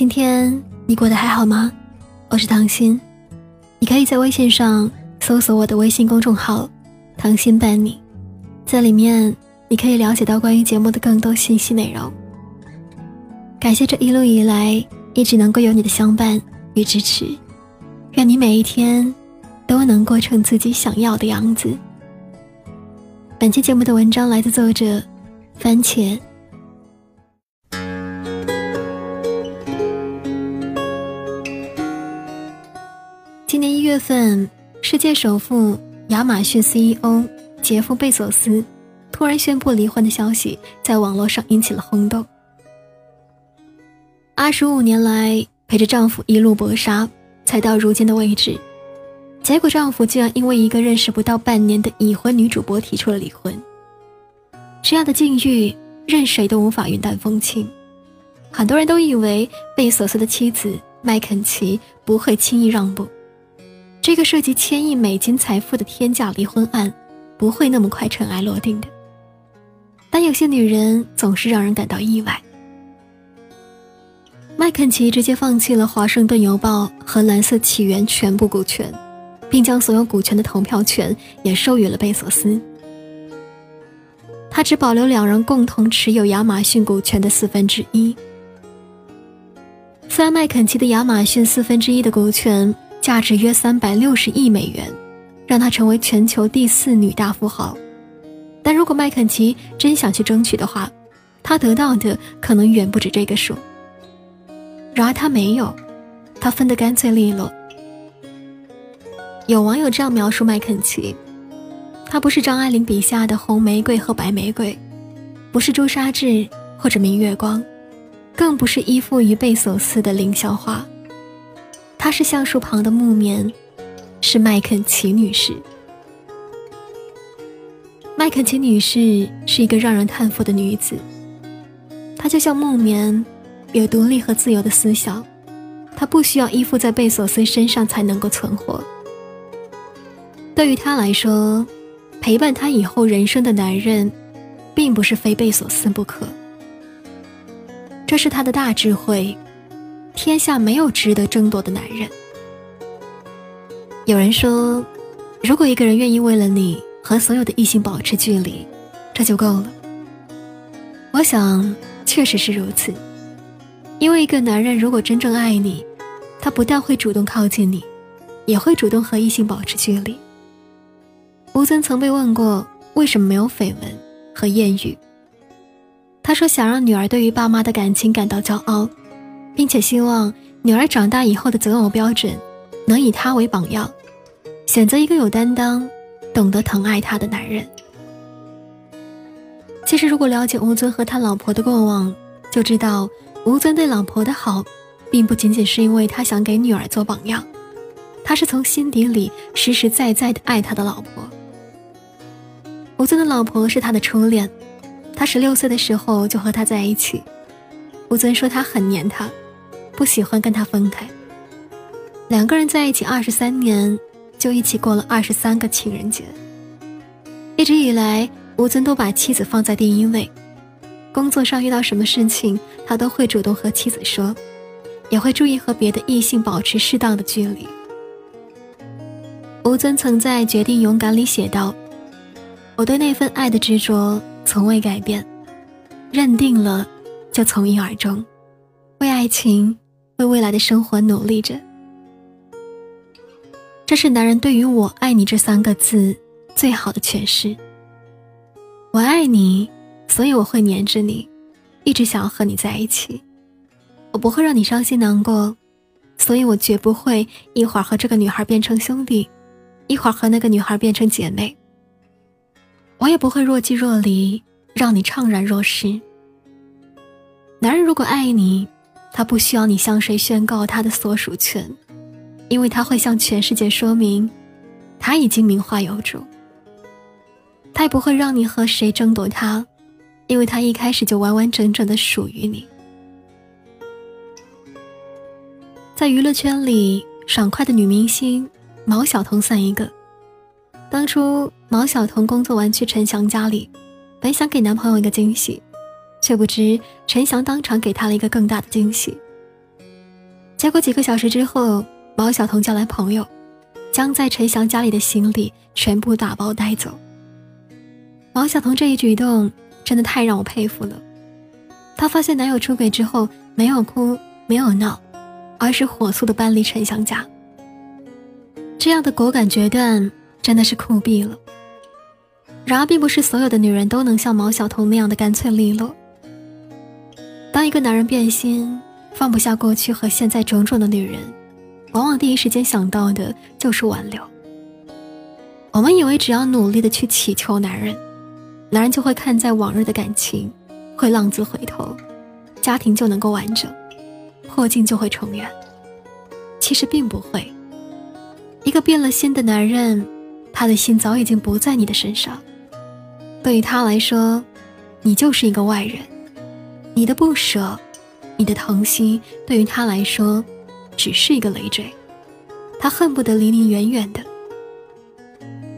今天你过得还好吗？我是唐心，你可以在微信上搜索我的微信公众号“唐心伴你”，在里面你可以了解到关于节目的更多信息内容。感谢这一路以来一直能够有你的相伴与支持，愿你每一天都能过成自己想要的样子。本期节目的文章来自作者番茄。月份，世界首富亚马逊 CEO 杰夫·贝索斯突然宣布离婚的消息在网络上引起了轰动。二十五年来陪着丈夫一路搏杀，才到如今的位置，结果丈夫竟然因为一个认识不到半年的已婚女主播提出了离婚。这样的境遇，任谁都无法云淡风轻。很多人都以为贝索斯的妻子麦肯齐不会轻易让步。这个涉及千亿美金财富的天价离婚案，不会那么快尘埃落定的。但有些女人总是让人感到意外。麦肯齐直接放弃了《华盛顿邮报》和《蓝色起源》全部股权，并将所有股权的投票权也授予了贝索斯。他只保留两人共同持有亚马逊股权的四分之一。虽然麦肯齐的亚马逊四分之一的股权，价值约三百六十亿美元，让她成为全球第四女大富豪。但如果麦肯齐真想去争取的话，她得到的可能远不止这个数。然而她没有，她分得干脆利落。有网友这样描述麦肯齐：她不是张爱玲笔下的红玫瑰和白玫瑰，不是朱砂痣或者明月光，更不是依附于贝索斯的凌霄花。她是橡树旁的木棉，是麦肯齐女士。麦肯齐女士是一个让人叹服的女子。她就像木棉，有独立和自由的思想。她不需要依附在贝索斯身上才能够存活。对于她来说，陪伴她以后人生的男人，并不是非贝索斯不可。这是她的大智慧。天下没有值得争夺的男人。有人说，如果一个人愿意为了你和所有的异性保持距离，这就够了。我想，确实是如此。因为一个男人如果真正爱你，他不但会主动靠近你，也会主动和异性保持距离。吴尊曾被问过为什么没有绯闻和艳遇，他说想让女儿对于爸妈的感情感到骄傲。并且希望女儿长大以后的择偶标准，能以他为榜样，选择一个有担当、懂得疼爱他的男人。其实，如果了解吴尊和他老婆的过往，就知道吴尊对老婆的好，并不仅仅是因为他想给女儿做榜样，他是从心底里实实在在的爱他的老婆。吴尊的老婆是他的初恋，他十六岁的时候就和他在一起。吴尊说他很黏他。不喜欢跟他分开。两个人在一起二十三年，就一起过了二十三个情人节。一直以来，吴尊都把妻子放在第一位。工作上遇到什么事情，他都会主动和妻子说，也会注意和别的异性保持适当的距离。吴尊曾在《决定勇敢》里写道：“我对那份爱的执着从未改变，认定了，就从一而终，为爱情。”为未来的生活努力着，这是男人对于“我爱你”这三个字最好的诠释。我爱你，所以我会黏着你，一直想要和你在一起。我不会让你伤心难过，所以我绝不会一会儿和这个女孩变成兄弟，一会儿和那个女孩变成姐妹。我也不会若即若离，让你怅然若失。男人如果爱你。他不需要你向谁宣告他的所属权，因为他会向全世界说明，他已经名花有主。他也不会让你和谁争夺他，因为他一开始就完完整整的属于你。在娱乐圈里，爽快的女明星毛晓彤算一个。当初毛晓彤工作完去陈翔家里，本想给男朋友一个惊喜。却不知陈翔当场给他了一个更大的惊喜。结果几个小时之后，毛晓彤叫来朋友，将在陈翔家里的行李全部打包带走。毛晓彤这一举动真的太让我佩服了。她发现男友出轨之后，没有哭，没有闹，而是火速的搬离陈翔家。这样的果敢决断真的是酷毙了。然而，并不是所有的女人都能像毛晓彤那样的干脆利落。当一个男人变心，放不下过去和现在种种的女人，往往第一时间想到的就是挽留。我们以为只要努力的去乞求男人，男人就会看在往日的感情，会浪子回头，家庭就能够完整，破镜就会重圆。其实并不会。一个变了心的男人，他的心早已经不在你的身上。对于他来说，你就是一个外人。你的不舍，你的疼惜，对于他来说，只是一个累赘。他恨不得离你远远的。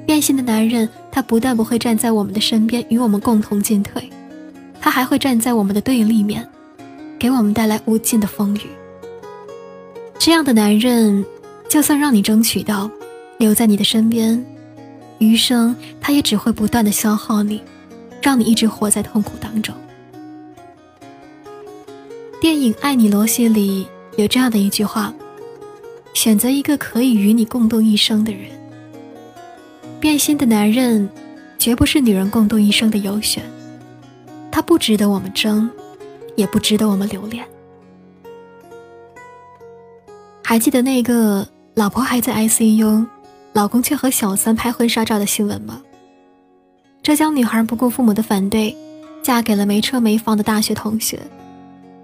变心的男人，他不但不会站在我们的身边与我们共同进退，他还会站在我们的对立面，给我们带来无尽的风雨。这样的男人。就算让你争取到留在你的身边，余生他也只会不断的消耗你，让你一直活在痛苦当中。电影《爱你罗西》里有这样的一句话：“选择一个可以与你共度一生的人。”变心的男人，绝不是女人共度一生的优选，他不值得我们争，也不值得我们留恋。还记得那个？老婆还在 ICU，老公却和小三拍婚纱照的新闻吗？浙江女孩不顾父母的反对，嫁给了没车没房的大学同学。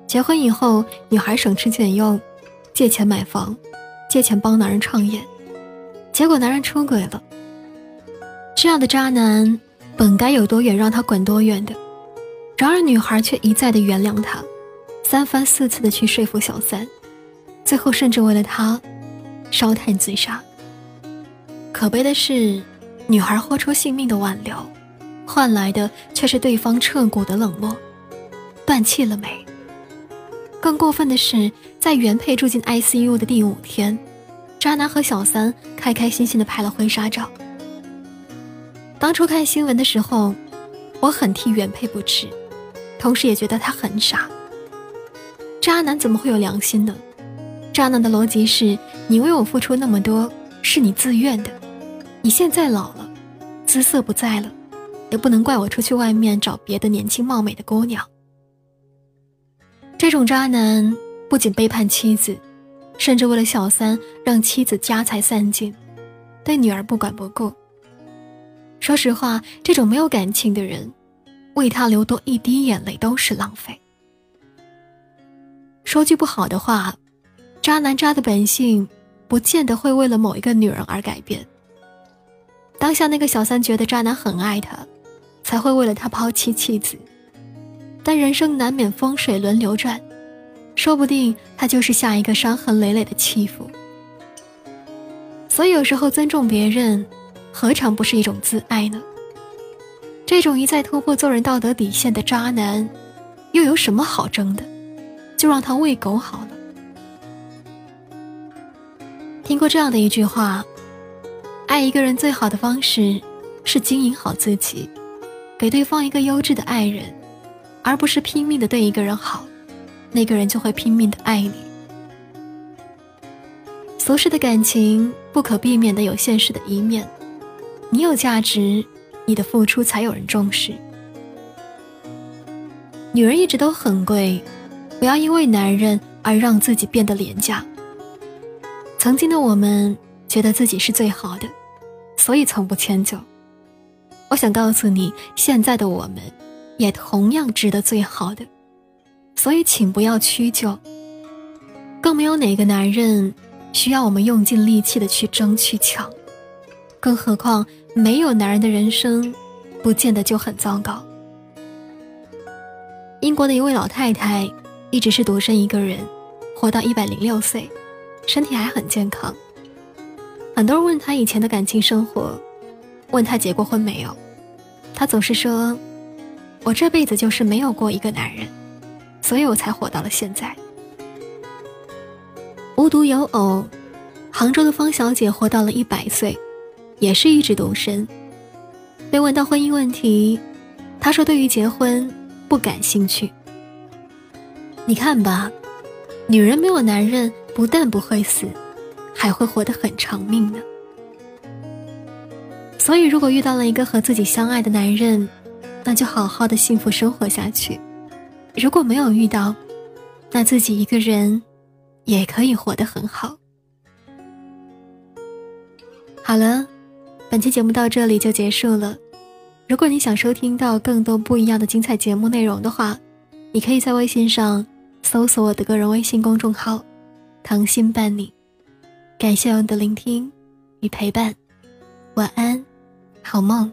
结婚以后，女孩省吃俭用，借钱买房，借钱帮男人创业，结果男人出轨了。这样的渣男，本该有多远让他滚多远的，然而女孩却一再的原谅他，三番四次的去说服小三，最后甚至为了他。烧炭自杀。可悲的是，女孩豁出性命的挽留，换来的却是对方彻骨的冷漠。断气了没？更过分的是，在原配住进 ICU 的第五天，渣男和小三开开心心的拍了婚纱照。当初看新闻的时候，我很替原配不值，同时也觉得他很傻。渣男怎么会有良心呢？渣男的逻辑是：你为我付出那么多，是你自愿的。你现在老了，姿色不在了，也不能怪我出去外面找别的年轻貌美的姑娘。这种渣男不仅背叛妻子，甚至为了小三让妻子家财散尽，对女儿不管不顾。说实话，这种没有感情的人，为他流多一滴眼泪都是浪费。说句不好的话。渣男渣的本性，不见得会为了某一个女人而改变。当下那个小三觉得渣男很爱她，才会为了他抛弃妻子。但人生难免风水轮流转，说不定他就是下一个伤痕累累的弃妇。所以有时候尊重别人，何尝不是一种自爱呢？这种一再突破做人道德底线的渣男，又有什么好争的？就让他喂狗好了。听过这样的一句话：爱一个人最好的方式是经营好自己，给对方一个优质的爱人，而不是拼命的对一个人好，那个人就会拼命的爱你。俗世的感情不可避免的有现实的一面，你有价值，你的付出才有人重视。女人一直都很贵，不要因为男人而让自己变得廉价。曾经的我们觉得自己是最好的，所以从不迁就。我想告诉你，现在的我们，也同样值得最好的，所以请不要屈就。更没有哪个男人需要我们用尽力气的去争去抢，更何况没有男人的人生，不见得就很糟糕。英国的一位老太太，一直是独身一个人，活到一百零六岁。身体还很健康。很多人问她以前的感情生活，问她结过婚没有，她总是说：“我这辈子就是没有过一个男人，所以我才活到了现在。”无独有偶，杭州的方小姐活到了一百岁，也是一直独身。被问到婚姻问题，她说：“对于结婚不感兴趣。”你看吧，女人没有男人，不但不会死，还会活得很长命呢。所以，如果遇到了一个和自己相爱的男人，那就好好的幸福生活下去；如果没有遇到，那自己一个人也可以活得很好。好了，本期节目到这里就结束了。如果你想收听到更多不一样的精彩节目内容的话，你可以在微信上搜索我的个人微信公众号“糖心伴你”。感谢你的聆听与陪伴，晚安，好梦。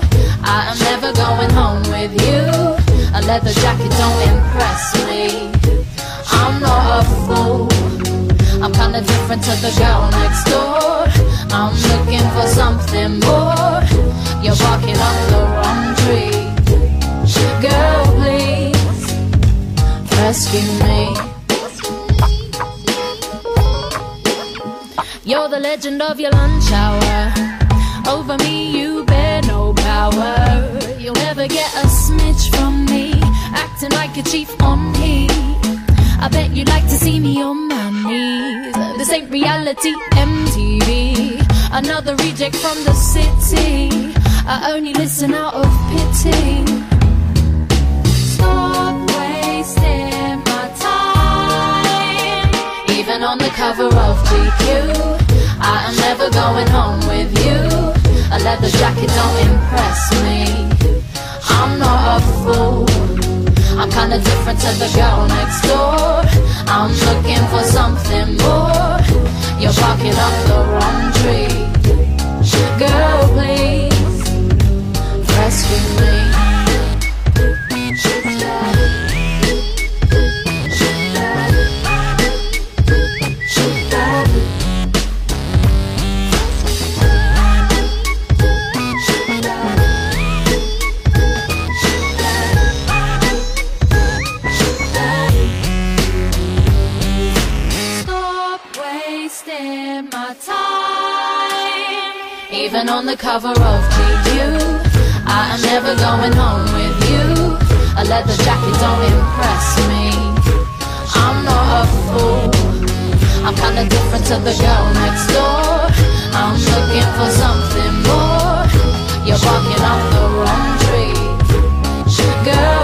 I am never going home with you. A leather jacket don't impress me. I'm not a fool. I'm kinda different to the girl next door. I'm looking for something more. You're barking up the wrong tree. Girl, please rescue me. You're the legend of your lunch hour. Over me, you Chief on me. I bet you'd like to see me on my knees. This ain't reality MTV. Another reject from the city. I only listen out of pity. Stop wasting my time. Even on the cover of GQ. I am never going home with you. A leather jacket don't impress me. To the girl next door. I'm looking for something more. You're barking up the wrong tree. Girl, please the cover of you, I am never going home with you. A leather jacket don't impress me. I'm not a fool. I'm kinda different to the girl next door. I'm looking for something more. You're walking off the wrong tree, girl.